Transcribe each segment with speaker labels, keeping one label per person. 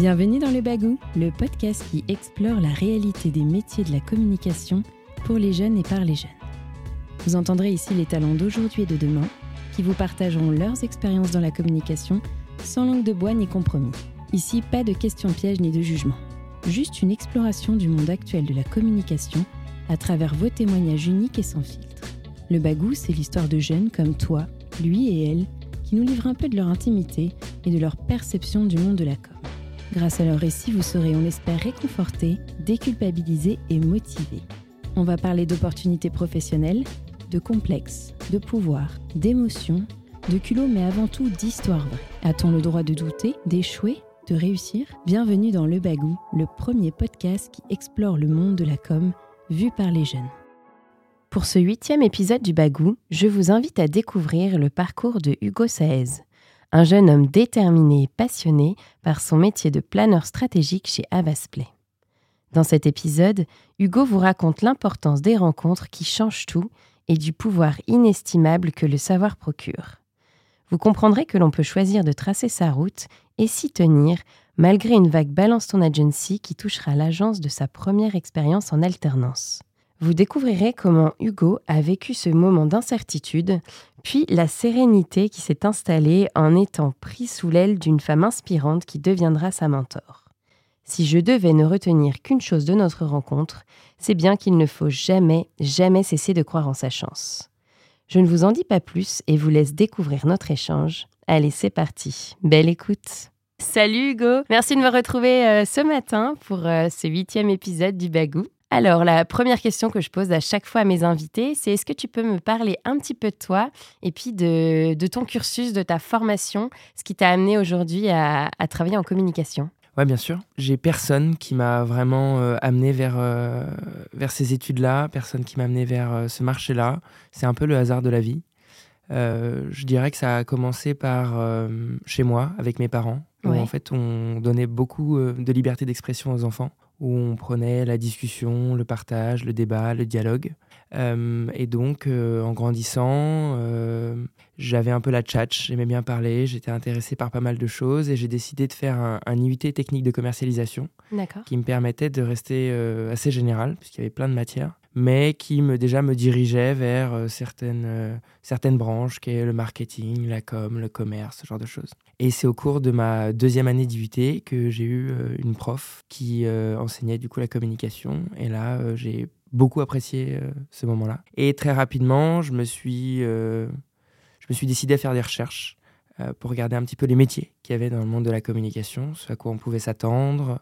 Speaker 1: Bienvenue dans Le Bagou, le podcast qui explore la réalité des métiers de la communication pour les jeunes et par les jeunes. Vous entendrez ici les talents d'aujourd'hui et de demain qui vous partageront leurs expériences dans la communication sans langue de bois ni compromis. Ici, pas de questions pièges ni de jugement. Juste une exploration du monde actuel de la communication à travers vos témoignages uniques et sans filtre. Le Bagou, c'est l'histoire de jeunes comme toi, lui et elle, qui nous livrent un peu de leur intimité et de leur perception du monde de la com. Grâce à leur récit, vous serez, on l'espère, réconforté, déculpabilisé et motivé. On va parler d'opportunités professionnelles, de complexes, de pouvoir, d'émotions, de culot, mais avant tout d'histoire vraie. A-t-on le droit de douter, d'échouer, de réussir? Bienvenue dans Le Bagou, le premier podcast qui explore le monde de la com vu par les jeunes. Pour ce huitième épisode du Bagou, je vous invite à découvrir le parcours de Hugo Saez un jeune homme déterminé et passionné par son métier de planeur stratégique chez Avasplay. Dans cet épisode, Hugo vous raconte l'importance des rencontres qui changent tout et du pouvoir inestimable que le savoir procure. Vous comprendrez que l'on peut choisir de tracer sa route et s'y tenir malgré une vague balance ton agency qui touchera l'agence de sa première expérience en alternance. Vous découvrirez comment Hugo a vécu ce moment d'incertitude, puis la sérénité qui s'est installée en étant pris sous l'aile d'une femme inspirante qui deviendra sa mentor. Si je devais ne retenir qu'une chose de notre rencontre, c'est bien qu'il ne faut jamais, jamais cesser de croire en sa chance. Je ne vous en dis pas plus et vous laisse découvrir notre échange. Allez, c'est parti. Belle écoute. Salut Hugo, merci de me retrouver euh, ce matin pour euh, ce huitième épisode du Bagou. Alors, la première question que je pose à chaque fois à mes invités, c'est est-ce que tu peux me parler un petit peu de toi et puis de, ton cursus, de ta formation, ce qui t'a amené aujourd'hui à, travailler en communication?
Speaker 2: Ouais, bien sûr. J'ai personne qui m'a vraiment euh, amené vers, euh, vers ces études-là, personne qui m'a amené vers euh, ce marché-là. C'est un peu le hasard de la vie. je dirais que ça a commencé par chez moi, avec mes parents, où en fait on donnait beaucoup de liberté d'expression aux enfants où on prenait la discussion, le partage, le débat, le dialogue. Euh, et donc, euh, en grandissant, euh, j'avais un peu la tchatch, j'aimais bien parler, j'étais intéressé par pas mal de choses et j'ai décidé de faire un, un, IUT technique de commercialisation qui me permettait de rester assez général, puisqu'il y avait plein de matières mais qui me, déjà me dirigeait vers certaines, certaines branches, qui est le marketing, la com, le commerce, ce genre de choses. Et c'est au cours de ma deuxième année d'IUT que j'ai eu euh, une prof qui enseignait du coup la communication. Et là, j'ai beaucoup apprécié ce moment-là. Et très rapidement, je me suis, je me suis décidé à faire des recherches pour regarder un petit peu les métiers qu'il y avait dans le monde de la communication, ce à quoi on pouvait s'attendre.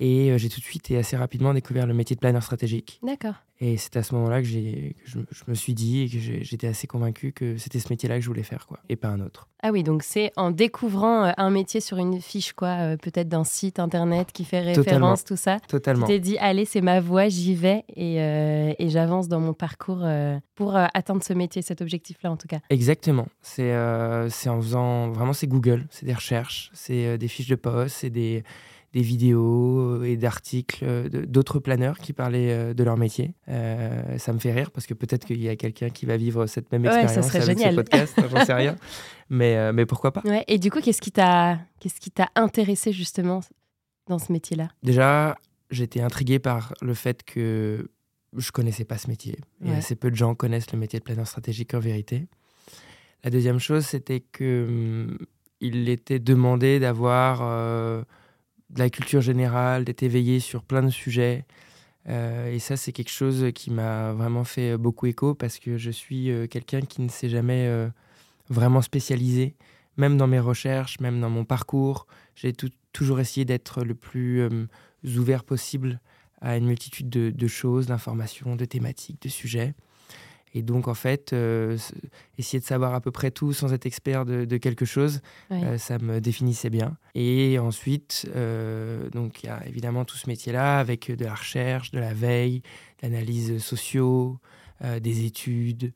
Speaker 2: Et j'ai tout de suite et assez rapidement découvert le métier de planeur stratégique.
Speaker 1: D'accord.
Speaker 2: Et c'est à ce moment-là que, que je, me suis dit et que j'étais assez convaincu que c'était ce métier-là que je voulais faire, quoi, et pas un autre.
Speaker 1: Ah oui, donc c'est en découvrant euh, un métier sur une fiche, quoi, euh, peut-être d'un site internet qui fait référence, tout ça.
Speaker 2: Totalement.
Speaker 1: Tu t'es dit, allez, c'est ma voie, j'y vais et, euh, et j'avance dans mon parcours pour atteindre ce métier, cet objectif-là, en tout cas.
Speaker 2: Exactement. C'est c'est en faisant vraiment, c'est Google, c'est des recherches, c'est des fiches de poste, c'est des des vidéos et d'articles d'autres planeurs qui parlaient euh, de leur métier. Euh, ça me fait rire parce que peut-être qu'il y a quelqu'un qui va vivre cette même expérience avec ce podcast, j'en sais rien. Mais, euh, mais pourquoi pas.
Speaker 1: Ouais, et du coup, qu'est-ce qui t'a qu'est-ce qui t'a intéressé justement dans ce métier-là?
Speaker 2: Déjà, j'étais intrigué par le fait que je connaissais pas ce métier. Et assez peu de gens connaissent le métier de planeur stratégique en vérité. La deuxième chose, c'était que hum, il était demandé d'avoir de la culture générale, d'être éveillé sur plein de sujets. Euh, et ça, c'est quelque chose qui m'a vraiment fait beaucoup écho parce que je suis euh, quelqu'un qui ne s'est jamais euh, vraiment spécialisé, même dans mes recherches, même dans mon parcours. J'ai toujours essayé d'être le plus ouvert possible à une multitude de choses, d'informations, de thématiques, de sujets. Et donc, en fait, euh, essayer de savoir à peu près tout sans être expert de, quelque chose, euh, ça me définissait bien. Et ensuite, euh, donc il y a évidemment tout ce métier-là avec de la recherche, de la veille, d'analyse sociaux, des études,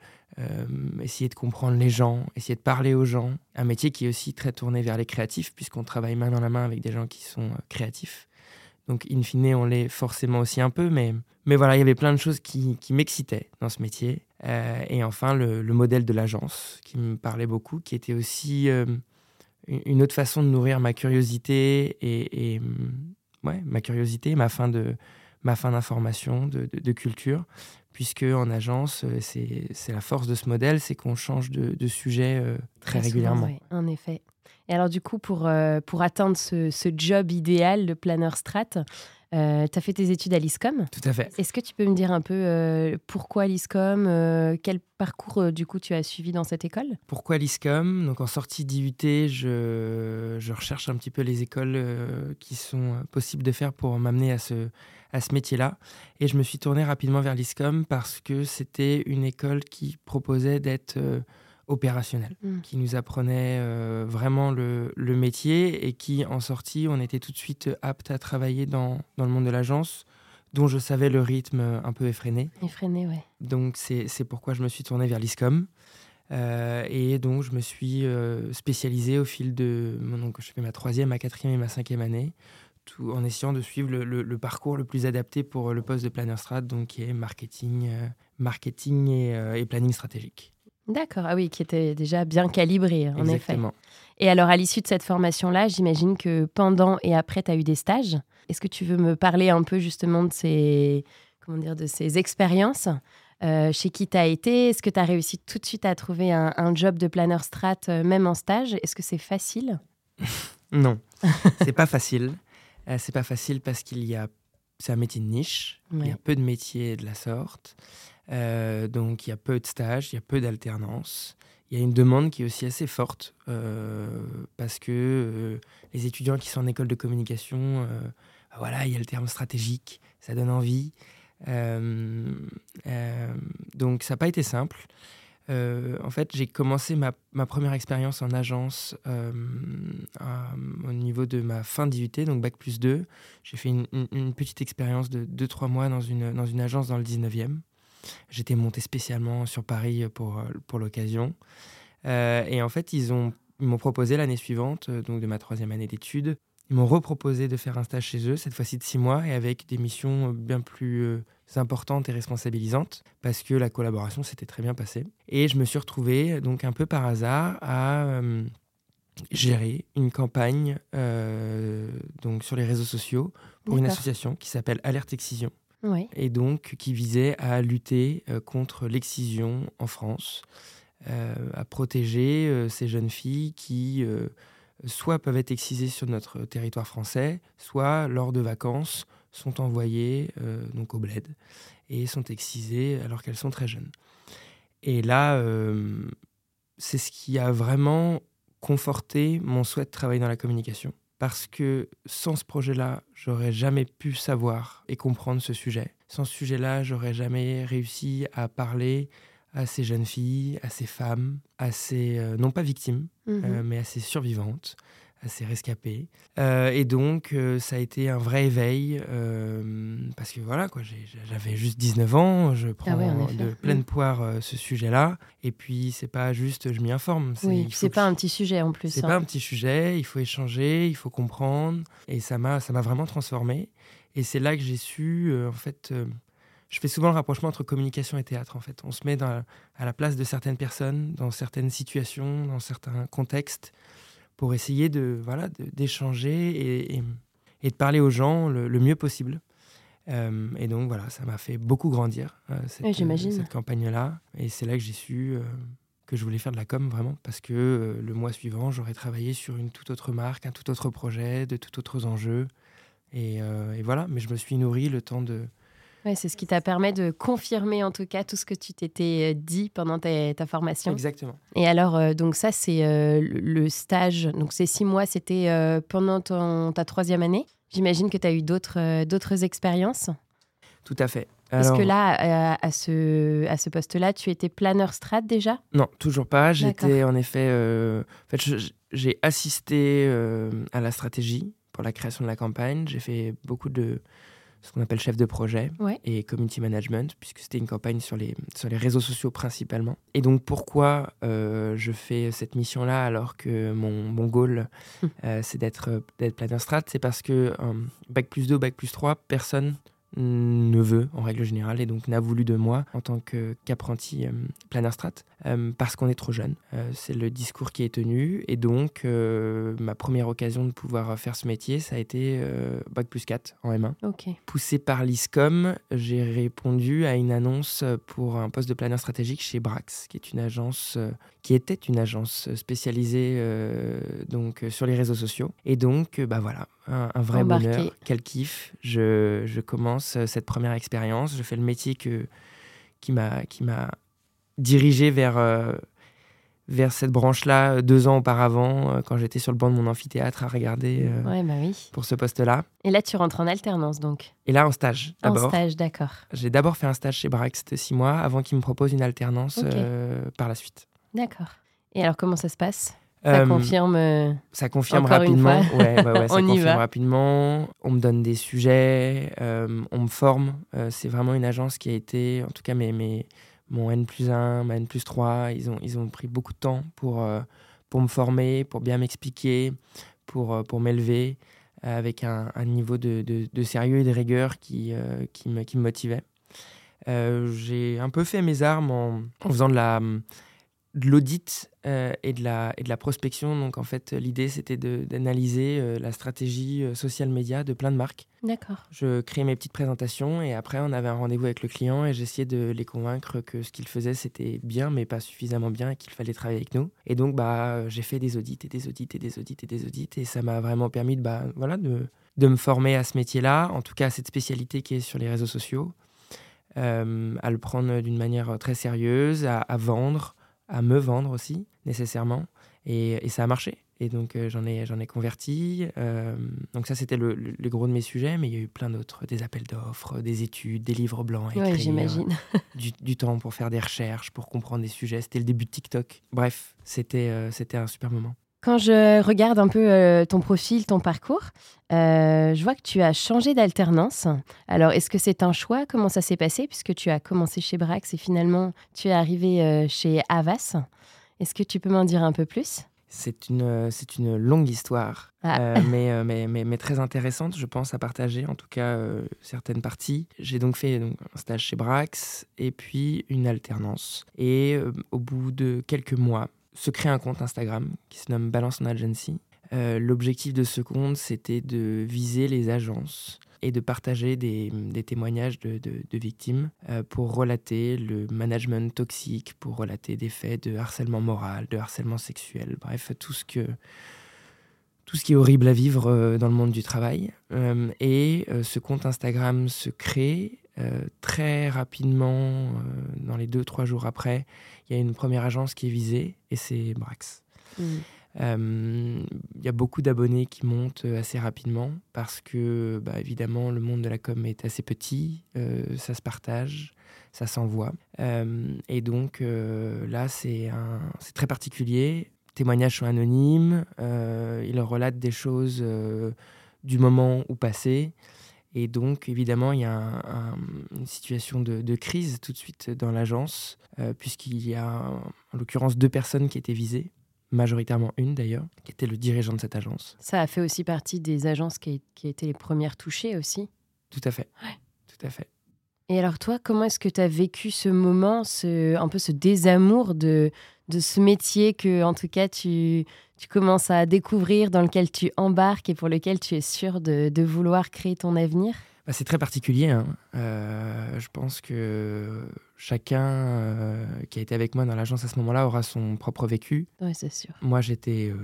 Speaker 2: essayer de comprendre les gens, essayer de parler aux gens. Un métier qui est aussi très tourné vers les créatifs, puisqu'on travaille main dans la main avec des gens qui sont créatifs. Donc, in fine, on l'est forcément aussi un peu, mais, mais voilà, il y avait plein de choses qui, qui m'excitaient dans ce métier. Euh, et enfin, le, modèle de l'agence qui me parlait beaucoup, qui était aussi euh, une autre façon de nourrir ma curiosité et, mm, ouais, ma curiosité, ma fin de ma fin d'information, de, de, culture, puisque en agence, c'est la force de ce modèle, c'est qu'on change de, sujet très, régulièrement.
Speaker 1: en effet. Et alors du coup, pour, pour atteindre ce, ce job idéal de planeur strat, euh, tu as fait tes études à l'ISCOM.
Speaker 2: Tout à fait.
Speaker 1: Est-ce que tu peux me dire un peu euh, pourquoi l'ISCOM euh, Quel parcours du coup tu as suivi dans cette école?
Speaker 2: Pourquoi l'ISCOM? Donc en sortie d'IUT, je, je, recherche un petit peu les écoles qui sont possibles de faire pour m'amener à ce, à ce métier-là. Et je me suis tourné rapidement vers l'ISCOM parce que c'était une école qui proposait d'être opérationnel, mm. qui nous apprenait euh, vraiment le, métier et qui, en sortie, on était tout de suite apte à travailler dans, dans le monde de l'agence, dont je savais le rythme un peu effréné.
Speaker 1: Effréné, ouais.
Speaker 2: Donc, c'est pourquoi je me suis tourné vers l'ISCOM. Euh, et donc, je me suis euh, spécialisé au fil de. Donc, je fais ma troisième, ma quatrième et ma cinquième année, tout en essayant de suivre le, le, parcours le plus adapté pour le poste de planner strat, donc qui est marketing, marketing et, et planning stratégique.
Speaker 1: D'accord, ah oui, qui était déjà bien calibré, en Exactement. effet. Et alors, à l'issue de cette formation-là, j'imagine que pendant et après, tu as eu des stages. Est-ce que tu veux me parler un peu justement de ces, comment dire, de ces expériences euh, Chez qui tu as été? Est-ce que tu as réussi tout de suite à trouver un, job de planeur strat, euh, même en stage? Est-ce que c'est facile?
Speaker 2: Non, c'est pas facile. Euh, c'est pas facile parce qu'il y a. C'est un métier de niche. Il y a peu de métiers de la sorte. Euh, donc il y a peu de stages, il y a peu d'alternance. Il y a une demande qui est aussi assez forte euh, parce que euh, les étudiants qui sont en école de communication, bah voilà, il y a le terme stratégique, ça donne envie. donc ça n'a pas été simple. en fait, j'ai commencé ma, première expérience en agence au niveau de ma fin d'IUT, donc Bac plus 2. J'ai fait une, une, petite expérience de 2-3 mois dans une, dans une agence dans le 19e. J'étais monté spécialement sur Paris pour, euh, pour l'occasion. Euh, et en fait, ils ont m'ont proposé l'année suivante, euh, donc de ma troisième année d'études, ils m'ont reproposé de faire un stage chez eux, cette fois-ci de six mois, et avec des missions bien plus importantes et responsabilisantes, parce que la collaboration s'était très bien passée. Et je me suis retrouvé, donc un peu par hasard, à gérer une campagne donc sur les réseaux sociaux pour une association qui s'appelle Alerte Excision, et donc qui visait à lutter euh, contre l'excision en France, euh, à protéger euh, ces jeunes filles qui soit peuvent être excisées sur notre territoire français, soit lors de vacances sont envoyées donc au bled et sont excisées alors qu'elles sont très jeunes. Et là, c'est ce qui a vraiment conforté mon souhait de travailler dans la communication parce que sans ce projet-là, j'aurais jamais pu savoir et comprendre ce sujet. Sans ce sujet-là, j'aurais jamais réussi à parler à ces jeunes filles, à ces femmes, à ces, euh, non pas victimes, mhm. euh, mais à ces survivantes, assez rescapé. Euh, et donc, euh, ça a été un vrai éveil, euh, parce que voilà, quoi, j'avais juste 19 ans, je ah prends de pleine mm. poire ce sujet-là, et puis c'est pas juste je m'y informe.
Speaker 1: Oui, c'est pas un petit sujet en plus.
Speaker 2: C'est pas hein. un petit sujet, il faut échanger, il faut comprendre, et ça m'a vraiment transformé. Et c'est là que j'ai su, en fait, je fais souvent le rapprochement entre communication et théâtre, en fait. On se met dans, à la place de certaines personnes, dans certaines situations, dans certains contextes pour essayer de voilà d'échanger et, et, de parler aux gens le, mieux possible. Euh, et donc voilà, ça m'a fait beaucoup grandir euh, cette, euh, cette campagne-là. Et c'est là que j'ai su que je voulais faire de la com vraiment, parce que le mois suivant, j'aurais travaillé sur une toute autre marque, un tout autre projet, de tout autres enjeux. Et, et voilà, mais je me suis nourri le temps de,
Speaker 1: Ouais, c'est ce qui t'a permis de confirmer en tout cas tout ce que tu t'étais euh, dit pendant ta, ta, formation.
Speaker 2: Exactement.
Speaker 1: Et alors, euh, donc ça, c'est euh, le stage. Donc ces six mois, c'était pendant ton, ta troisième année. J'imagine que tu as eu d'autres d'autres expériences.
Speaker 2: Tout à fait.
Speaker 1: Est-ce que là, à ce, à ce poste-là, tu étais planeur strat déjà?
Speaker 2: Non, toujours pas. J'étais en effet. en fait, j'ai assisté à la stratégie pour la création de la campagne. J'ai fait beaucoup de ce qu'on appelle chef de projet et community management, puisque c'était une campagne sur les, sur les réseaux sociaux principalement. Et donc pourquoi euh, je fais cette mission-là alors que mon, mon goal, euh, c'est d'être, d'être planner strat? C'est parce que Bac plus 2, Bac plus 3, personne ne veut en règle générale et donc n'a voulu de moi en tant qu'apprenti euh, planner strat euh, parce qu'on est trop jeune. Euh, c'est le discours qui est tenu et donc ma première occasion de pouvoir faire ce métier, ça a été bac plus 4 en M1. Poussé par l'ISCOM, j'ai répondu à une annonce pour un poste de planner stratégique chez Brax, qui est une agence qui était une agence spécialisée donc sur les réseaux sociaux et donc bah voilà un, vrai bonheur, quel kiff. Je, je commence euh, cette première expérience. Je fais le métier que, qui m'a dirigé vers, euh, vers cette branche-là euh, deux ans auparavant, quand j'étais sur le banc de mon amphithéâtre à regarder
Speaker 1: ouais, bah oui.
Speaker 2: pour ce poste-là.
Speaker 1: Et là, tu rentres en alternance donc
Speaker 2: Et là, en stage
Speaker 1: En stage, d'accord.
Speaker 2: J'ai d'abord fait un stage chez Brax de six mois avant qu'ils me proposent une alternance par la suite.
Speaker 1: D'accord. Et alors, comment ça se passe? Ça euh, confirme. Euh,
Speaker 2: ça confirme rapidement. Ouais, ça confirme rapidement. On me donne des sujets, euh, on me forme. c'est vraiment une agence qui a été, en tout cas, mes, mes, mon N plus 1, ma N plus 3, ils ont, ils ont pris beaucoup de temps pour, pour me former, pour bien m'expliquer, pour, pour m'élever avec un, un, niveau de, de, de, sérieux et de rigueur qui, qui, me, qui me motivait. J'ai un peu fait mes armes en, en faisant de la de l'audit euh, et, de la, et de la prospection. Donc, en fait, l'idée, c'était d'analyser euh, la stratégie euh, social média de plein de marques.
Speaker 1: D'accord.
Speaker 2: Je créais mes petites présentations et après, on avait un rendez-vous avec le client et j'essayais de les convaincre que ce qu'ils faisaient, c'était bien, mais pas suffisamment bien et qu'il fallait travailler avec nous. Et donc, bah, j'ai fait des audits et des audits et des audits et des audits et ça m'a vraiment permis de, bah, voilà, de, de me former à ce métier-là, en tout cas à cette spécialité qui est sur les réseaux sociaux, à le prendre d'une manière très sérieuse, à, à vendre à me vendre aussi, nécessairement. Et, ça a marché. Et donc, euh, j'en ai, ai converti. Euh, donc, ça, c'était le, gros de mes sujets. Mais il y a eu plein d'autres des appels d'offres, des études, des livres blancs.
Speaker 1: Oui, j'imagine.
Speaker 2: du, du, temps pour faire des recherches, pour comprendre des sujets. C'était le début de TikTok. Bref, c'était, euh, c'était un super moment.
Speaker 1: Quand je regarde un peu euh, ton profil, ton parcours, euh, je vois que tu as changé d'alternance. Alors, est-ce que c'est un choix? Comment ça s'est passé? Puisque tu as commencé chez Brax et finalement, tu es arrivé euh, chez Avas. Est-ce que tu peux m'en dire un peu plus?
Speaker 2: C'est une, c'est une longue histoire, ah. mais, mais, mais, très intéressante, je pense, à partager, en tout cas certaines parties. J'ai donc fait donc, un stage chez Brax et puis une alternance. Et au bout de quelques mois, se créer un compte Instagram qui se nomme Balance on Agency. Euh, l'objectif de ce compte, c'était de viser les agences et de partager des, témoignages de, victimes euh, pour relater le management toxique, pour relater des faits de harcèlement moral, de harcèlement sexuel, bref, tout ce, qui est horrible à vivre euh, dans le monde du travail. et ce compte Instagram se crée euh, très rapidement, euh, dans les deux, trois jours après, il y a une première agence qui est visée et c'est Brax. Mm. Euh, il y a beaucoup d'abonnés qui montent assez rapidement parce que, bah, évidemment, le monde de la com est assez petit, ça se partage, ça s'envoie. et donc là, c'est très particulier. Témoignages sont anonymes, ils relatent des choses du moment ou passé. Et donc, évidemment, il y a une situation de, crise tout de suite dans l'agence, euh, puisqu'il y a en l'occurrence deux personnes qui étaient visées, majoritairement une d'ailleurs, qui était le dirigeant de cette agence.
Speaker 1: Ça a fait aussi partie des agences qui, qui étaient les premières touchées aussi
Speaker 2: Tout à fait. Tout à fait.
Speaker 1: Et alors toi, comment est-ce que tu as vécu ce moment, ce, un peu ce désamour de, de ce métier que, en tout cas, tu, tu commences à découvrir, dans lequel tu embarques et pour lequel tu es sûr de, de vouloir créer ton avenir?
Speaker 2: Bah, C'est très particulier. Hein. Euh, je pense que chacun euh, qui a été avec moi dans l'agence à ce moment-là aura son propre vécu.
Speaker 1: Oui, c'est sûr.
Speaker 2: Moi, j'étais euh,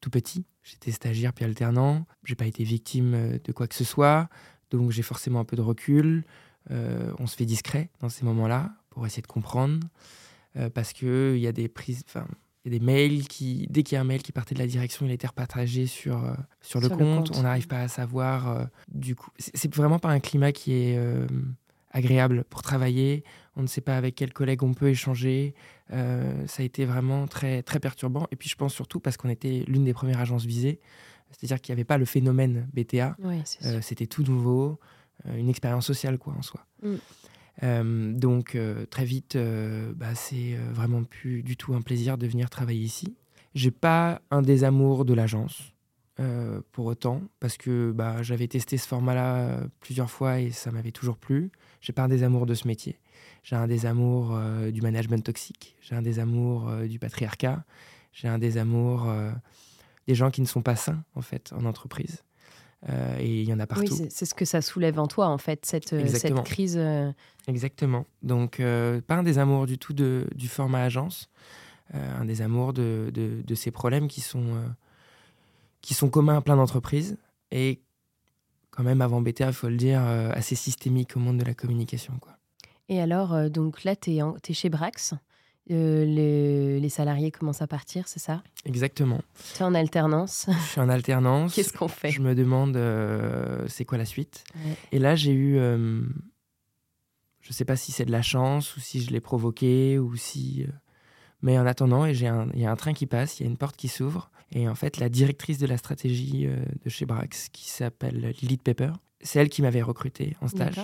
Speaker 2: tout petit. J'étais stagiaire puis alternant. J'ai pas été victime de quoi que ce soit. Donc, j'ai forcément un peu de recul. on se fait discret dans ces moments-là pour essayer de comprendre. Euh, parce qu'il y a des prises. Il y a des mails qui, dès qu'il y a un mail qui partait de la direction, il était repartagé sur, euh, sur, le, compte. On n'arrive pas à savoir. Euh, du coup, c'est vraiment pas un climat qui est agréable pour travailler. On ne sait pas avec quel collègue on peut échanger. ça a été vraiment très, très perturbant. Et puis je pense surtout parce qu'on était l'une des premières agences visées. C'est-à-dire qu'il n'y avait pas le phénomène BTA. C'était tout nouveau, une expérience sociale quoi en soi. Mm. Euh, donc euh, très vite, euh, bah, c'est vraiment plus du tout un plaisir de venir travailler ici. J'ai pas un désamour de l'agence. pour autant, parce que bah, j'avais testé ce format-là plusieurs fois et ça m'avait toujours plu. J'ai pas un désamour de ce métier. J'ai un désamour du management toxique, j'ai un désamour du patriarcat, j'ai un désamour des gens qui ne sont pas sains, en fait, en entreprise. Euh, et il y en a partout.
Speaker 1: Oui, c'est ce que ça soulève en toi, en fait, cette, euh, cette crise. Euh.
Speaker 2: Exactement. Donc, pas un désamour du tout de, du format agence, un désamour de, de, de, ces problèmes qui sont, qui sont communs à plein d'entreprises et quand même, avant BTA, il faut le dire, assez systémique au monde de la communication. Quoi.
Speaker 1: Et alors, donc là, tu es, es, chez Brax. Euh, les, salariés commencent à partir, c'est ça?
Speaker 2: Exactement.
Speaker 1: Tu es en alternance?
Speaker 2: Je suis en alternance.
Speaker 1: Qu'est-ce qu'on fait?
Speaker 2: Je me demande euh, c'est quoi la suite? Et là, j'ai eu. Euh, je ne sais pas si c'est de la chance ou si je l'ai provoqué ou si. mais en attendant, il y a un train qui passe, il y a une porte qui s'ouvre. Et en fait, la directrice de la stratégie de chez Brax, qui s'appelle Lilith Pepper, c'est elle qui m'avait recruté en stage.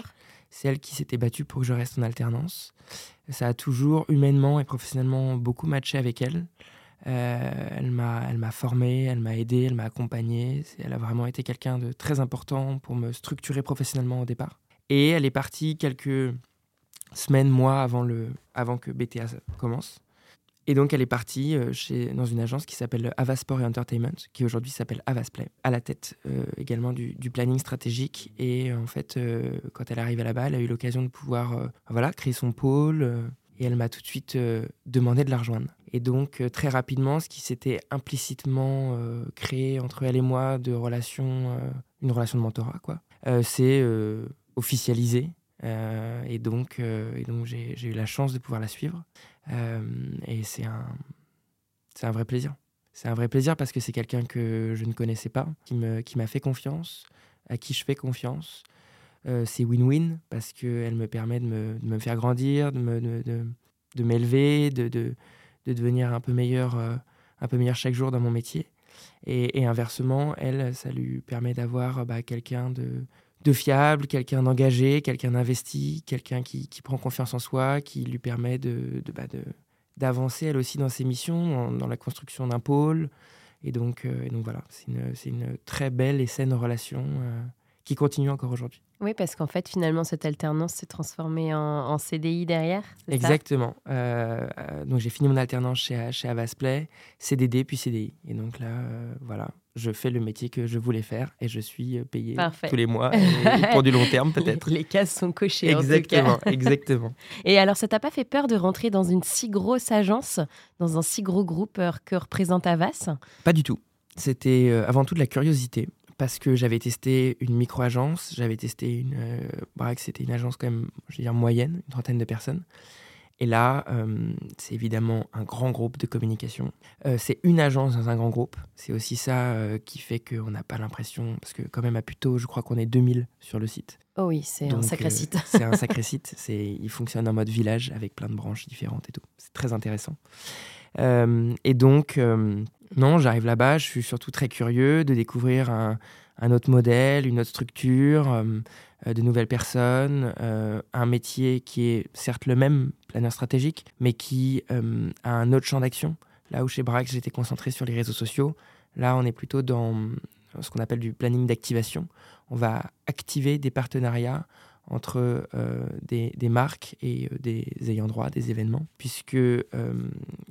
Speaker 2: C'est elle qui s'était battue pour que je reste en alternance. Ça a toujours, humainement et professionnellement, beaucoup matché avec elle. Euh, elle m'a formé, elle m'a aidé, elle m'a accompagné. Elle a vraiment été quelqu'un de très important pour me structurer professionnellement au départ. Et elle est partie quelques semaines, mois avant, le, avant que BTA commence. Et donc, elle est partie euh, chez, dans une agence qui s'appelle Avasport et Entertainment, qui aujourd'hui s'appelle Avasplay, à la tête euh, également du, planning stratégique. Et en fait, euh, quand elle arrive là-bas, elle a eu l'occasion de pouvoir voilà, créer son pôle. et elle m'a tout de suite demandé de la rejoindre. Et donc, très rapidement, ce qui s'était implicitement créé entre elle et moi de relation, une relation de mentorat, quoi, c'est officialisé. et donc, et donc j'ai eu la chance de pouvoir la suivre. Euh, et c'est un, c'est un vrai plaisir. C'est un vrai plaisir parce que c'est quelqu'un que je ne connaissais pas, qui, me, qui m'a fait confiance, à qui je fais confiance. Euh, c'est win-win parce qu'elle me permet de me, de me, faire grandir, de, me, de, de, m'élever, de, de, de, devenir un peu, meilleur, euh, un peu meilleur chaque jour dans mon métier. Et, et inversement, elle, ça lui permet d'avoir bah, quelqu'un de, de fiable, quelqu'un d'engagé, quelqu'un d'investi, quelqu'un qui, qui, prend confiance en soi, qui lui permet de, de, bah, d'avancer elle aussi dans ses missions, dans la construction d'un pôle. Et donc, euh, et donc voilà, c'est une, c'est une, très belle et saine relation euh, qui continue encore aujourd'hui.
Speaker 1: Oui, parce qu'en fait, finalement, cette alternance s'est transformée en, CDI derrière.
Speaker 2: Exactement. Euh, donc, j'ai fini mon alternance chez, chez Avasplay, CDD puis CDI. Et donc là, voilà, je fais le métier que je voulais faire et je suis euh, payé tous les mois pour du long terme peut-être.
Speaker 1: Les, cases sont cochées.
Speaker 2: Exactement, exactement.
Speaker 1: Et alors, ça t'a pas fait peur de rentrer dans une si grosse agence, dans un si gros groupe euh, que représente Avas
Speaker 2: Pas du tout. C'était euh, avant tout de la curiosité parce que j'avais testé une micro-agence, j'avais testé une. Euh, c'était une agence quand même, je veux dire, moyenne, une trentaine de personnes. Et là, euh, c'est évidemment un grand groupe de communication. Euh, c'est une agence dans un grand groupe. C'est aussi ça euh, qui fait qu'on n'a pas l'impression, parce que quand même à Puto, je crois qu'on est 2000 sur le site.
Speaker 1: Oh oui, c'est un sacré site.
Speaker 2: c'est un sacré site. Il fonctionne en mode village avec plein de branches différentes et tout. C'est très intéressant. et donc, non, j'arrive là-bas, je suis surtout très curieux de découvrir un, autre modèle, une autre structure, euh, euh, de nouvelles personnes, euh, un métier qui est certes le même, planeur stratégique, mais qui a un autre champ d'action. Là où chez Brax, j'étais concentré sur les réseaux sociaux, là, on est plutôt dans ce qu'on appelle du planning d'activation. On va activer des partenariats entre euh, des, marques et euh, des ayants droit, des événements, puisque euh,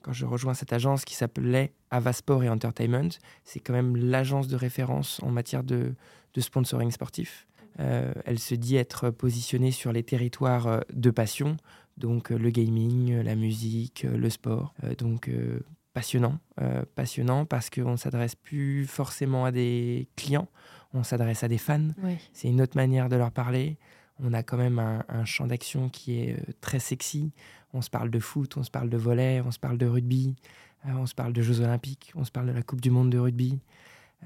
Speaker 2: quand je rejoins cette agence qui s'appelait Avasport et Entertainment, c'est quand même l'agence de référence en matière de, sponsoring sportif. elle se dit être positionnée sur les territoires de passion, donc le gaming, la musique, le sport. donc passionnant, passionnant parce qu'on ne s'adresse plus forcément à des clients, on s'adresse à des fans. C'est une autre manière de leur parler on a quand même un, champ d'action qui est euh, très sexy. On se parle de foot, on se parle de volet, on se parle de rugby, euh, on se parle de Jeux Olympiques, on se parle de la Coupe du Monde de rugby,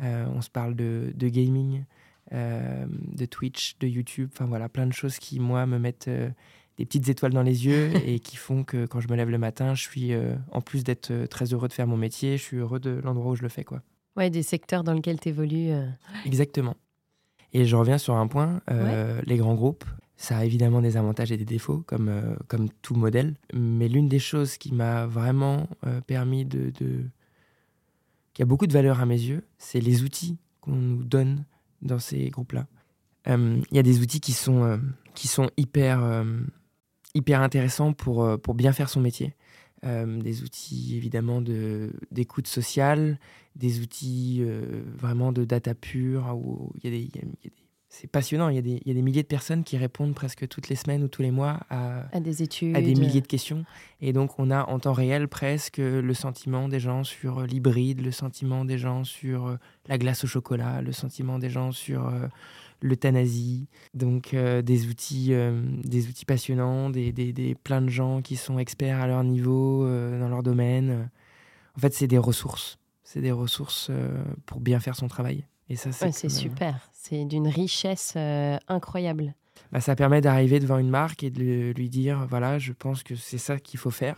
Speaker 2: euh, on se parle de, gaming, de Twitch, de YouTube. Enfin voilà, plein de choses qui, moi, me mettent des petites étoiles dans les yeux et qui font que quand je me lève le matin, je suis, en plus d'être très heureux de faire mon métier, je suis heureux de l'endroit où je le fais. Quoi.
Speaker 1: Ouais, des secteurs dans lesquels tu évolues.
Speaker 2: Exactement. Et je reviens sur un point, euh, les grands groupes, ça a évidemment des avantages et des défauts, comme, euh, comme tout modèle. Mais l'une des choses qui m'a vraiment euh, permis de, de, qui a beaucoup de valeur à mes yeux, c'est les outils qu'on nous donne dans ces groupes-là. Il y a des outils qui sont, qui sont hyper, hyper intéressants pour, pour bien faire son métier. Des outils évidemment d'écoute sociale, des outils vraiment de data pure, où il y a des, des c'est passionnant. Il y, a des, il y, a des, milliers de personnes qui répondent presque toutes les semaines ou tous les mois à,
Speaker 1: à des études,
Speaker 2: à des milliers de questions. Et donc, on a en temps réel presque le sentiment des gens sur euh, l'hybride, le sentiment des gens sur euh, la glace au chocolat, le sentiment des gens sur euh, l'euthanasie. Donc, des, outils, des outils passionnants, des, des, des, plein de gens qui sont experts à leur niveau, dans leur domaine. En fait, c'est des ressources. C'est des ressources pour bien faire son travail.
Speaker 1: Et ça, c'est super. C'est d'une richesse euh, incroyable.
Speaker 2: Bah, ça permet d'arriver devant une marque et de lui dire voilà, je pense que c'est ça qu'il faut faire.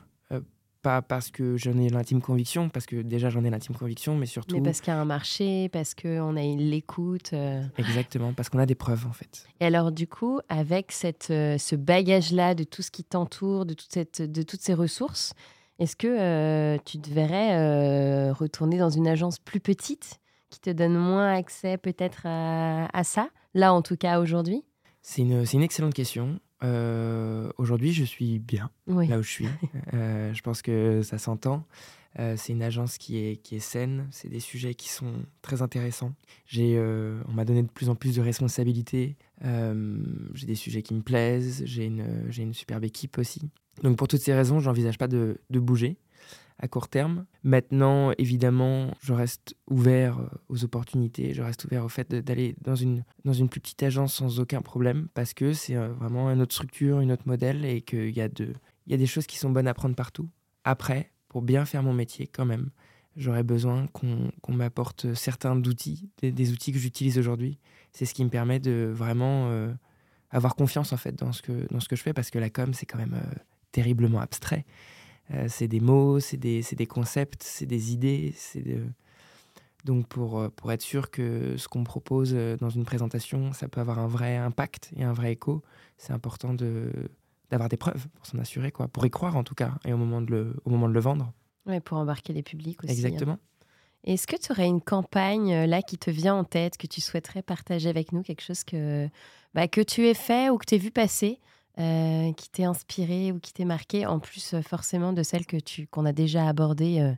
Speaker 2: Euh, pas parce que j'en ai l'intime conviction, parce que déjà j'en ai l'intime conviction, mais surtout.
Speaker 1: Mais parce qu'il y a un marché, parce qu'on a l'écoute. Euh.
Speaker 2: Exactement, parce qu'on a des preuves en fait.
Speaker 1: Et alors, du coup, avec cette, ce bagage-là de tout ce qui t'entoure, de, toute cette, de toutes ces ressources, est-ce que tu te verrais retourner dans une agence plus petite qui te donne moins accès peut-être à, ça, là en tout cas aujourd'hui?
Speaker 2: C'est une, une, excellente question. Euh, aujourd'hui, je suis bien là où je suis. Euh, je pense que ça s'entend. Euh, c'est une agence qui est, qui est saine, c'est des sujets qui sont très intéressants. J'ai, on m'a donné de plus en plus de responsabilités. j'ai des sujets qui me plaisent, j'ai une, j'ai une superbe équipe aussi. Donc pour toutes ces raisons, j'envisage pas de, de bouger à court terme. Maintenant, évidemment, je reste ouvert euh, aux opportunités, je reste ouvert au fait d'aller dans une, dans une plus petite agence sans aucun problème, parce que c'est euh, vraiment une autre structure, une autre modèle, et qu'il y, a y a des choses qui sont bonnes à prendre partout. Après, pour bien faire mon métier, quand même, j'aurais besoin qu'on m'apporte certains outils, des, outils que j'utilise aujourd'hui. C'est ce qui me permet de vraiment euh, avoir confiance en fait dans ce que, dans ce que je fais, parce que la com, c'est quand même terriblement abstrait. Euh, c'est des mots, c'est des, des, concepts, c'est des idées. De... Donc pour, euh, pour être sûr que ce qu'on propose euh, dans une présentation, ça peut avoir un vrai impact et un vrai écho, c'est important de, d'avoir des preuves pour s'en assurer, quoi, pour y croire en tout cas, et au moment de le, au moment de le vendre.
Speaker 1: Ouais, pour embarquer les publics aussi. Hein.
Speaker 2: Exactement.
Speaker 1: Est-ce que tu aurais une campagne là qui te vient en tête, que tu souhaiterais partager avec nous, quelque chose que, bah, que tu aies fait ou que tu aies vu passer euh, qui t'est inspiré ou qui t'est marqué, en plus euh, forcément de celle que tu qu'on a déjà abordée euh,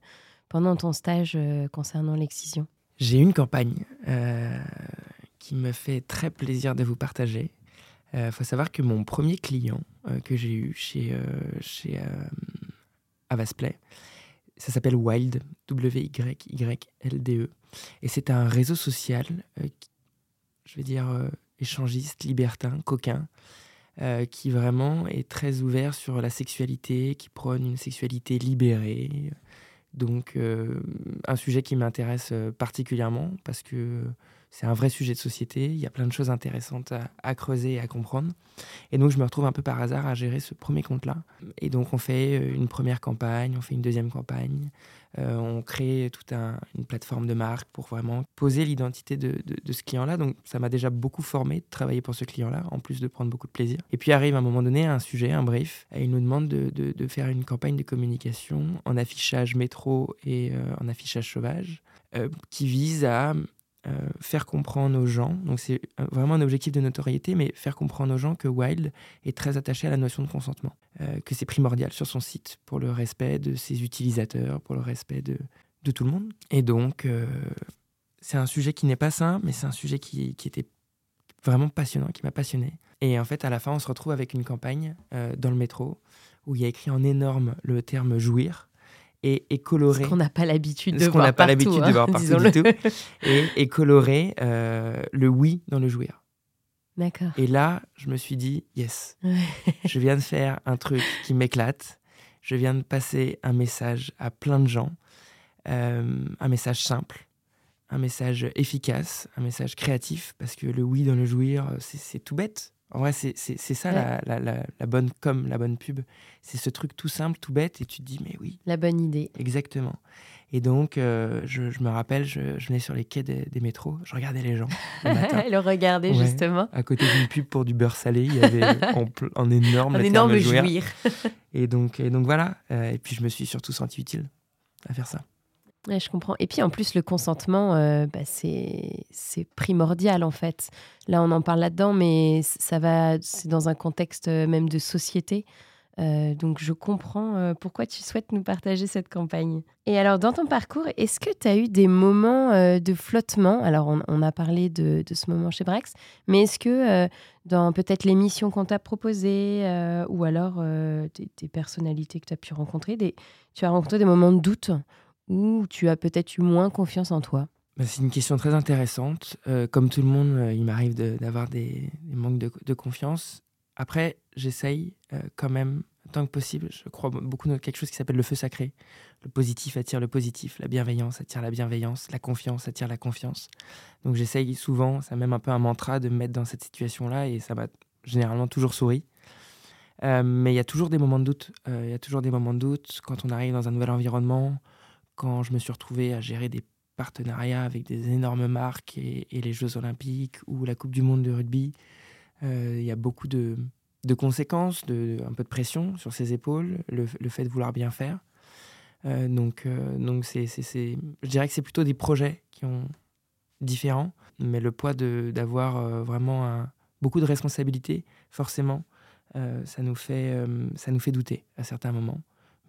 Speaker 1: pendant ton stage concernant l'excision
Speaker 2: J'ai une campagne qui me fait très plaisir de vous partager. Il faut savoir que mon premier client que j'ai eu chez, chez Avasplay, ça s'appelle Wild, W-Y-Y-L-D-E. Et c'est un réseau social, je vais dire, échangiste, libertin, coquin, euh, qui vraiment est très ouvert sur la sexualité, qui prône une sexualité libérée. Donc euh, un sujet qui m'intéresse euh, particulièrement parce que c'est un vrai sujet de société, il y a plein de choses intéressantes à, creuser et à comprendre. Et donc je me retrouve un peu par hasard à gérer ce premier compte-là. Et donc on fait une première campagne, on fait une deuxième campagne, euh, on crée toute une plateforme de marque pour vraiment poser l'identité de, ce client-là. Donc ça m'a déjà beaucoup formé de travailler pour ce client-là, en plus de prendre beaucoup de plaisir. Et puis arrive à un moment donné un sujet, un brief, et il nous demande de, faire une campagne de communication en affichage métro et euh, en affichage sauvage, euh, qui vise à euh, faire comprendre aux gens, donc c'est vraiment un objectif de notoriété, mais faire comprendre aux gens que Wild est très attaché à la notion de consentement, euh, que c'est primordial sur son site pour le respect de ses utilisateurs, pour le respect de, tout le monde. Et donc, euh, c'est un sujet qui n'est pas simple, mais c'est un sujet qui, qui, était vraiment passionnant, qui m'a passionné. Et en fait, à la fin, on se retrouve avec une campagne dans le métro où il y a écrit en énorme le terme jouir et, coloré.
Speaker 1: Ce qu'on n'a pas l'habitude de
Speaker 2: voir
Speaker 1: qu'on n'a
Speaker 2: pas l'habitude de hein, voir partout du tout. Et, et coloré euh, le oui dans le jouir.
Speaker 1: D'accord.
Speaker 2: Et là, je me suis dit, yes, je viens de faire un truc qui m'éclate. Je viens de passer un message à plein de gens, euh, un message simple, un message efficace, un message créatif, parce que le oui dans le jouir, c'est tout bête. En vrai, c'est ça la, la, la, bonne com, la bonne pub. C'est ce truc tout simple, tout bête, et tu te dis, mais oui.
Speaker 1: La bonne idée.
Speaker 2: Exactement. Et donc, euh, je, je, me rappelle, je, je, venais sur les quais des, métros, je regardais les gens.
Speaker 1: Le, le regarder, justement.
Speaker 2: À côté d'une pub pour du beurre salé, il y avait en, énorme,
Speaker 1: un énorme jouir.
Speaker 2: et, donc, et donc voilà. Euh, et puis, je me suis surtout senti utile à faire ça.
Speaker 1: Je comprends. Et puis en plus, le consentement, euh, bah, c'est primordial en fait. Là, on en parle là-dedans, mais ça va, c'est dans un contexte euh, même de société. Euh, donc je comprends pourquoi tu souhaites nous partager cette campagne. Et alors dans ton parcours, est-ce que tu as eu des moments de flottement? Alors on, a parlé de, ce moment chez Brax, mais est-ce que dans peut-être l'émission qu'on t'a proposée ou alors des, personnalités que tu as pu rencontrer, tu as rencontré des moments de doute? Ou tu as peut-être eu moins confiance en toi
Speaker 2: bah, C'est une question très intéressante. Euh, comme tout le monde, euh, il m'arrive d'avoir des, manques de, confiance. Après, j'essaye euh, quand même, tant que possible, je crois beaucoup dans quelque chose qui s'appelle le feu sacré. Le positif attire le positif, la bienveillance attire la bienveillance, la confiance attire la confiance. Donc j'essaye souvent, c'est même un peu un mantra, de me mettre dans cette situation-là et ça m'a généralement toujours souri. mais il y a toujours des moments de doute. Il y a toujours des moments de doute quand on arrive dans un nouvel environnement, quand je me suis retrouvé à gérer des partenariats avec des énormes marques et, les Jeux Olympiques ou la Coupe du Monde de rugby, euh, il y a beaucoup de, conséquences, un peu de pression sur ses épaules, le, fait de vouloir bien faire. Euh, donc, euh, je dirais que c'est plutôt des projets qui ont différents, mais le poids d'avoir vraiment beaucoup de responsabilités, forcément, ça nous fait douter à certains moments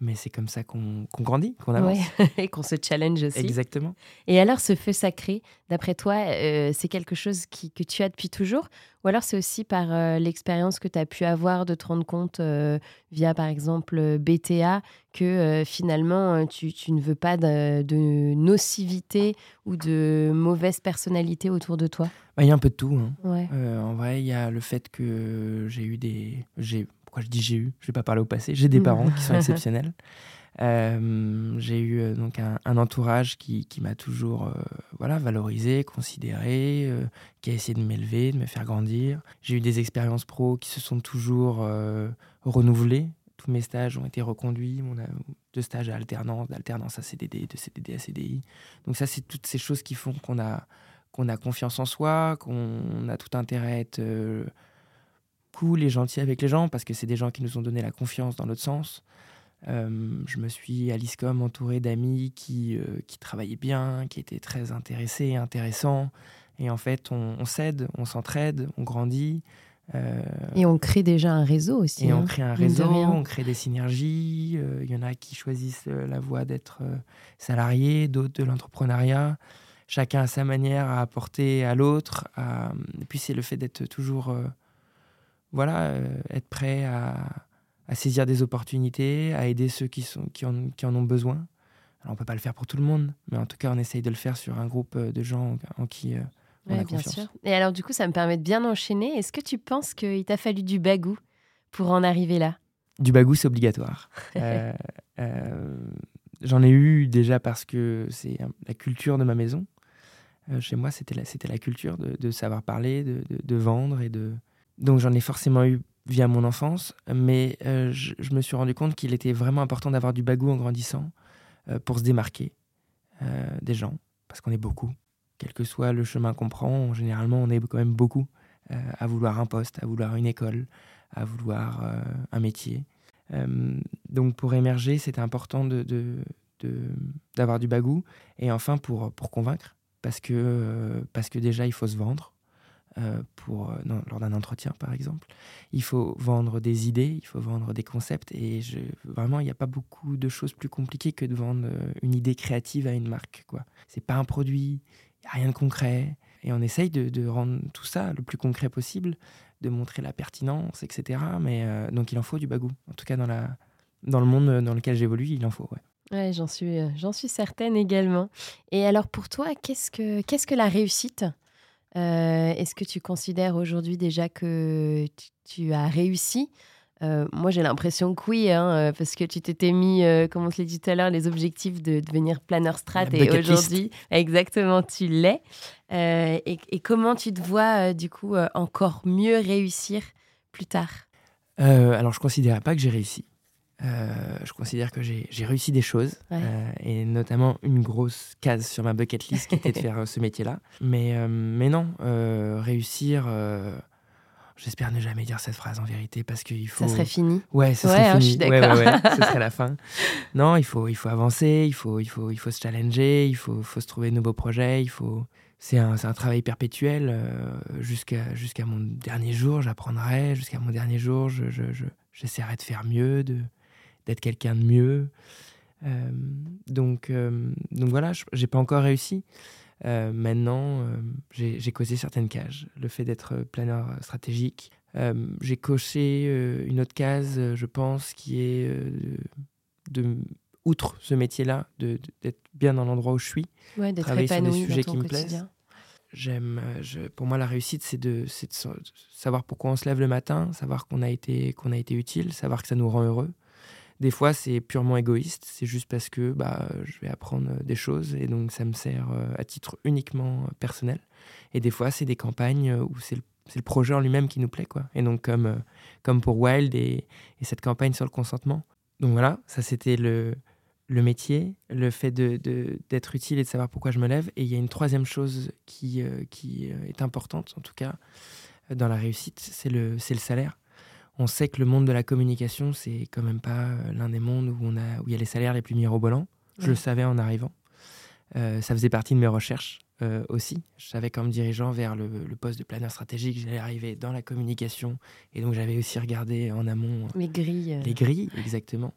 Speaker 2: mais c'est comme ça qu'on grandit, qu'on avance.
Speaker 1: et qu'on se challenge aussi.
Speaker 2: Exactement.
Speaker 1: Et alors, ce feu sacré, d'après toi, euh, c'est quelque chose qui, que tu as depuis toujours Ou alors c'est aussi par euh, l'expérience que tu as pu avoir de te rendre compte euh, via, par exemple, BTA, que finalement, tu, tu, ne veux pas de, de, nocivité ou de mauvaise personnalité autour de toi?
Speaker 2: Bah, Il y a un peu de tout. Hein. Ouais. en vrai, il y a le fait que j'ai eu des pourquoi je dis j'ai eu Je vais pas parler au passé. J'ai des mm. parents qui sont exceptionnels. Euh, j'ai eu euh, donc un, entourage qui, qui m'a toujours euh, voilà valorisé, considéré, qui a essayé de m'élever, de me faire grandir. J'ai eu des expériences pro qui se sont toujours renouvelées. Tous mes stages ont été reconduits, mon, de stage à alternance, d'alternance à CDD, de CDD à CDI. Donc ça, c'est toutes ces choses qui font qu'on a qu'on a confiance en soi, qu'on a tout intérêt à être cool et gentil avec les gens parce que c'est des gens qui nous ont donné la confiance dans notre sens. Euh, je me suis à l'ISCOM entouré d'amis qui, euh, qui travaillaient bien, qui étaient très intéressés, intéressants. Et en fait, on, s'aide, on s'entraide, on grandit.
Speaker 1: Euh, et on crée déjà un réseau aussi.
Speaker 2: Et on hein, crée un réseau, on crée des synergies. Il y en a qui choisissent la voie d'être salarié, d'autres de l'entrepreneuriat. Chacun a sa manière à apporter à l'autre. Et puis c'est le fait d'être toujours voilà, euh, être prêt à, saisir des opportunités, à aider ceux qui, sont, qui, en, qui en ont besoin. Alors, on ne peut pas le faire pour tout le monde, mais en tout cas, on essaye de le faire sur un groupe euh, de gens en, qui euh, on a confiance. Bien sûr.
Speaker 1: Et alors, du coup, ça me permet de bien enchaîner. Est-ce que tu penses qu'il t'a fallu du bagou pour en arriver là?
Speaker 2: Du bagou, c'est obligatoire. J'en ai eu déjà parce que c'est la culture de ma maison. chez moi, c'était la, la culture de, de, savoir parler, de, de vendre et de, donc j'en ai forcément eu via mon enfance, mais euh, je, me suis rendu compte qu'il était vraiment important d'avoir du bagou en grandissant euh, pour se démarquer euh, des gens, parce qu'on est beaucoup. Quel que soit le chemin qu'on prend, généralement on est quand même beaucoup à vouloir un poste, à vouloir une école, à vouloir un métier. donc pour émerger, c'était important d'avoir du bagou, et enfin pour, pour convaincre, parce que, parce que déjà il faut se vendre pour, euh, lors d'un entretien, par exemple. Il faut vendre des idées, il faut vendre des concepts. Et je, vraiment, il n'y a pas beaucoup de choses plus compliquées que de vendre euh, une idée créative à une marque. Ce n'est pas un produit, il n'y a rien de concret. Et on essaye de, rendre tout ça le plus concret possible, de montrer la pertinence, etc. Mais donc il en faut du bagou. En tout cas, dans, la, dans le monde dans lequel j'évolue, il en faut. Ouais,
Speaker 1: j'en suis, j'en suis certaine également. Et alors pour toi, qu'est-ce que, qu'est-ce que la réussite? Euh, est-ce que tu considères aujourd'hui déjà que tu, as réussi? Euh, moi, j'ai l'impression que oui, hein, euh, parce que tu t'étais mis, comme on se l'a dit tout à l'heure, les objectifs de devenir planeur strat et aujourd'hui, exactement, tu l'es. Et, et, comment tu te vois, du coup, encore mieux réussir plus tard?
Speaker 2: Alors, je ne considère pas que j'ai réussi. Euh, je considère que j'ai réussi des choses, euh, et notamment une grosse case sur ma bucket list qui était de faire euh, ce métier-là. Mais, mais non, réussir, J'espère ne jamais dire cette phrase en vérité parce qu'il faut.
Speaker 1: Ça serait fini.
Speaker 2: Ouais, ça
Speaker 1: ouais,
Speaker 2: serait
Speaker 1: hein,
Speaker 2: fini.
Speaker 1: Je suis
Speaker 2: ouais,
Speaker 1: d'accord.
Speaker 2: ouais, ouais, ce serait la fin. Non, il faut, il faut avancer, il faut, il faut, il faut se challenger, il faut, faut se trouver de nouveaux projets, il faut. C'est un, un, travail perpétuel jusqu'à jusqu'à mon dernier jour. J'apprendrai jusqu'à mon dernier jour. Je, je, je, j'essaierai de faire mieux, de d'être quelqu'un de mieux. Euh, donc, euh, donc voilà, j'ai pas encore réussi. Euh, maintenant, j'ai causé certaines cases. Le fait d'être planeur stratégique, j'ai coché une autre case, je pense, qui est de, outre ce métier-là, d'être bien dans l'endroit où je suis,
Speaker 1: ouais,
Speaker 2: travailler sur des sujets qui me plaisent. J'aime, pour moi, la réussite, c'est de, de, savoir pourquoi on se lève le matin, savoir qu'on a été, qu'on a été utile, savoir que ça nous rend heureux. Des fois, c'est purement égoïste, c'est juste parce que bah, je vais apprendre des choses et donc ça me sert à titre uniquement personnel. Et des fois, c'est des campagnes où c'est le, projet en lui-même qui nous plaît. Quoi. Et donc, comme, pour Wild et, et cette campagne sur le consentement. Donc voilà, ça c'était le, métier, le fait d'être utile et de savoir pourquoi je me lève. Et il y a une troisième chose qui, euh, est importante, en tout cas, dans la réussite, c'est le salaire. On sait que le monde de la communication, c'est quand même pas l'un des mondes où, on a, où il y a les salaires les plus mirobolants. Je
Speaker 1: Ouais.
Speaker 2: le savais en arrivant. Euh, ça faisait partie de mes recherches euh, aussi. Je savais qu'en me dirigeant vers le, le poste de planeur stratégique, j'allais arriver dans la communication. Et donc j'avais aussi regardé en amont
Speaker 1: Les grilles. euh,
Speaker 2: les grilles, exactement.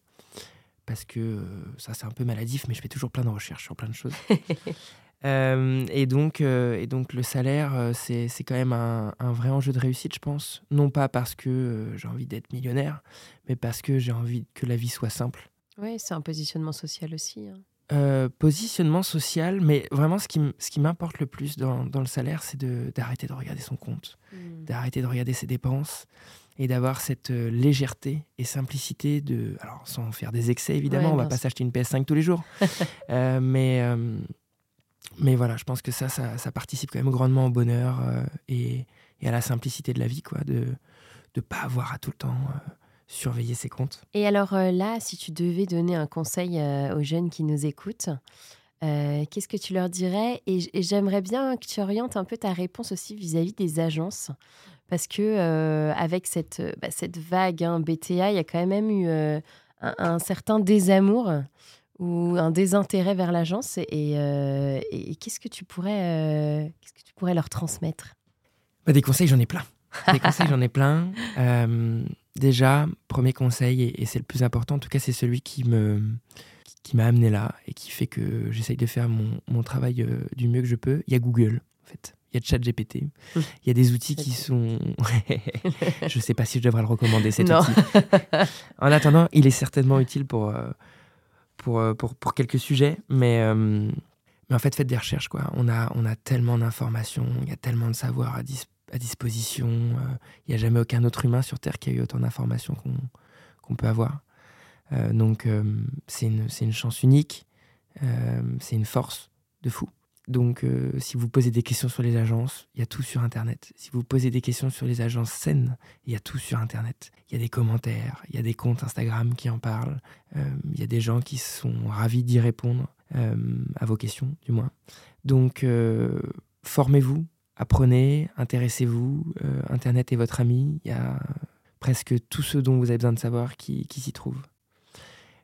Speaker 2: Parce que euh, ça, c'est un peu maladif, mais je fais toujours plein de recherches sur plein de choses. Euh, et, donc, euh, et donc, le salaire, euh, c'est c'est quand même un, un vrai enjeu de réussite, je pense. Non pas parce que euh, j'ai envie d'être millionnaire, mais parce que j'ai envie que la vie soit simple.
Speaker 1: Ouais, c'est un positionnement social aussi. hein.
Speaker 2: Positionnement social, mais vraiment, ce qui, ce qui m'importe le plus dans, dans le salaire, c'est de- d'arrêter de regarder son compte. d'arrêter de regarder ses dépenses et d'avoir cette légèreté et simplicité de alors sans faire des excès évidemment
Speaker 1: Ouais,
Speaker 2: on va
Speaker 1: bien
Speaker 2: pas s'acheter une PS5 tous les jours mais mais voilà je pense que ça, ça participe quand même grandement au bonheur euh, et, à la simplicité de la vie quoi de de pas avoir à tout le temps euh, surveiller ses comptes
Speaker 1: Et alors euh, là, si tu devais donner un conseil aux jeunes qui nous écoutent, qu'est-ce que tu leur dirais? Et, j'aimerais bien que tu orientes un peu ta réponse aussi vis-à-vis des agences. Parce que avec cette, bah, cette vague hein, BTA, il y a quand même eu un certain désamour ou un désintérêt vers l'agence. Et, euh, et qu'est-ce que tu pourrais, euh, qu'est-ce que tu pourrais leur transmettre?
Speaker 2: Bah, des conseils, j'en ai plein. Des conseils, j'en ai plein. Euh, déjà, premier conseil, et, et c'est le plus important, en tout cas, c'est celui qui me qui, qui m'a amené là et qui fait que j'essaye de faire mon, mon travail du mieux que je peux. Il y a Google, en fait. Il y a ChatGPT.
Speaker 1: Mmh.
Speaker 2: Il y a des outils qui sont. je sais pas si je devrais le recommander, cet
Speaker 1: Non.
Speaker 2: outil. En attendant, il est certainement utile pour, euh, pour, euh, pour, pour quelques sujets, mais, euh, mais en fait, faites des recherches. Quoi. On, a, on a tellement d'informations, il y a tellement de savoir à, dis- à disposition. euh, Il n'y a jamais aucun autre humain sur Terre qui a eu autant d'informations qu'on qu'on peut avoir. Euh, donc, euh, c'est une, une chance unique, euh, c'est une force de fou. Donc, euh, si vous posez des questions sur les agences, il y a tout sur Internet. Si vous posez des questions sur les agences saines, il y a tout sur Internet. Il y a des commentaires, il y a des comptes Instagram qui en parlent. Euh, Il y a des gens qui sont ravis d'y répondre euh, à vos questions, du moins. Donc, formez-vous, apprenez, intéressez-vous. Internet est votre ami. Il y a presque tout ce dont vous avez besoin de savoir qui, qui s'y trouve.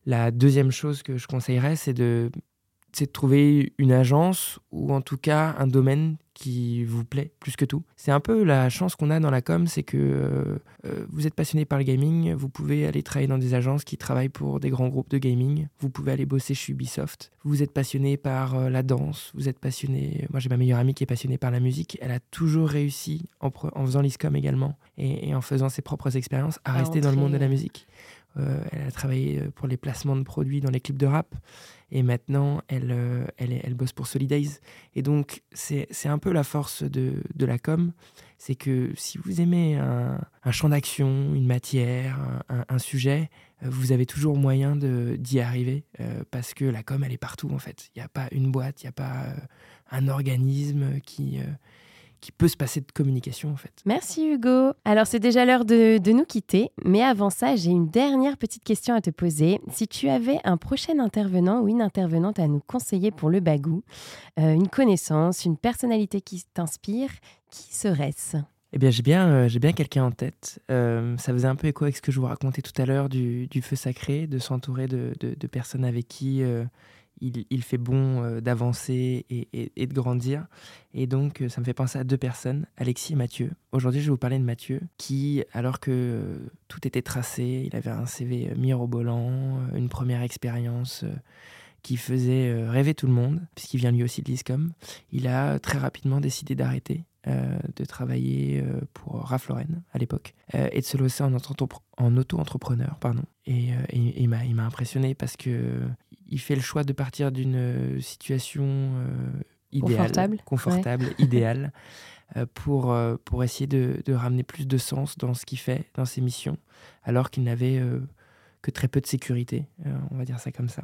Speaker 2: La deuxième chose que je conseillerais, c'est de, c'est de trouver une agence ou en tout cas un domaine qui vous plaît plus que tout. C'est un peu la chance qu'on a dans la com, c'est que euh, euh, vous êtes passionné par le gaming, vous pouvez aller travailler dans des agences qui travaillent pour des grands groupes de gaming, vous pouvez aller bosser chez Ubisoft, vous êtes passionné par euh, la danse, vous êtes passionné, moi j'ai ma meilleure amie qui est passionnée par la musique, elle a toujours réussi en, pre- en faisant l'ISCOM également et, et en faisant ses propres expériences à
Speaker 1: À
Speaker 2: rester dans le monde de la musique. Euh, elle a travaillé euh, pour les placements de produits dans les clips de rap. Et maintenant, elle, euh, elle, bosse pour Solidays. Et donc, c'est un peu la force de, de la com. C'est que si vous aimez un, un champ d'action, une matière, un, sujet, vous avez toujours moyen d'y arriver. parce que la com, elle est partout, en fait. Il n'y a pas une boîte, il n'y a pas un organisme qui, qui peut se passer de communication, en fait.
Speaker 1: Merci Hugo. Alors c'est déjà l'heure de, de nous quitter, mais avant ça, j'ai une dernière petite question à te poser. Si tu avais un prochain intervenant ou une intervenante à nous conseiller pour le bagou, euh, une connaissance, une personnalité qui t'inspire, qui serait-ce?
Speaker 2: Eh bien, j'ai bien, euh, j'ai bien quelqu'un en tête. Euh, ça faisait un peu écho avec ce que je vous racontais tout à l'heure du, feu sacré, de s'entourer de, personnes avec qui euh, il, fait bon d'avancer et, de grandir. Et donc, ça me fait penser à deux personnes, Alexis et Mathieu. Aujourd'hui, je vais vous parler de Mathieu, qui, alors que tout était tracé, il avait un CV mirobolant, une première expérience qui faisait rêver tout le monde, puisqu'il vient lui aussi de l'ISCOM, il a très rapidement décidé d'arrêter euh, de travailler euh, pour Ralph Lauren à l'époque euh, et de se lancer en, auto-entrepreneur. Pardon. Et, il m'a impressionné parce que il fait le choix de partir d'une situation idéale,
Speaker 1: confortable,
Speaker 2: confortable idéale, pour, pour essayer de, de, ramener plus de sens dans ce qu'il fait, dans ses missions, alors qu'il n'avait que très peu de sécurité, on va dire ça comme ça.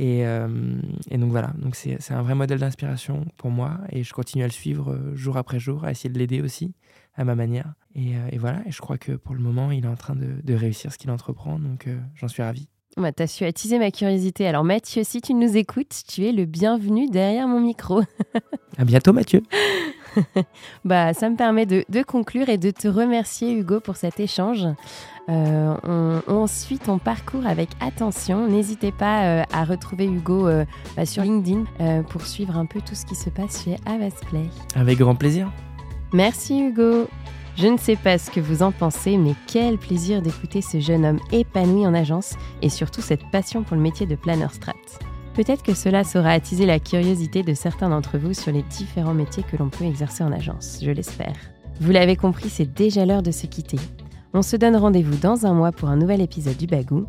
Speaker 2: Euh, et, donc voilà, donc c'est, un vrai modèle d'inspiration pour moi et je continue à le suivre euh, jour après jour, à essayer de l'aider aussi à ma manière. Et, euh, voilà, et je crois que pour le moment, il est en train de, réussir ce qu'il entreprend, donc j'en suis ravi.
Speaker 1: Bah, tu as su attiser ma curiosité. Alors Mathieu, si tu nous écoutes, tu es le bienvenu derrière mon micro.
Speaker 2: à bientôt Mathieu.
Speaker 1: bah, ça me permet de, conclure et de te remercier Hugo pour cet échange. Euh, on, suit ton parcours avec attention. N'hésitez pas euh, à retrouver Hugo euh, bah, sur LinkedIn pour suivre un peu tout ce qui se passe chez Avasplay.
Speaker 2: Avec grand plaisir.
Speaker 1: Merci Hugo. Je ne sais pas ce que vous en pensez, mais quel plaisir d'écouter ce jeune homme épanoui en agence et surtout cette passion pour le métier de planner strat. Peut-être que cela saura attiser la curiosité de certains d'entre vous sur les différents métiers que l'on peut exercer en agence, je l'espère. Vous l'avez compris, c'est déjà l'heure de se quitter. On se donne rendez-vous dans un mois pour un nouvel épisode du Bagou.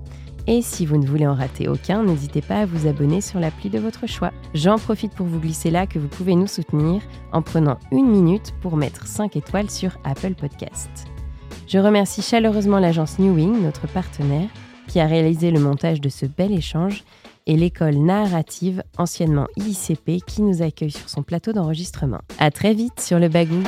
Speaker 1: Et si vous ne voulez en rater aucun, n'hésitez pas à vous abonner sur l'appli de votre choix. J'en profite pour vous glisser là que vous pouvez nous soutenir en prenant une minute pour mettre 5 étoiles sur Apple Podcast. Je remercie chaleureusement l'agence New Wing, notre partenaire, qui a réalisé le montage de ce bel échange, et l'école narrative, anciennement IICP, qui nous accueille sur son plateau d'enregistrement. À très vite sur le Bagou.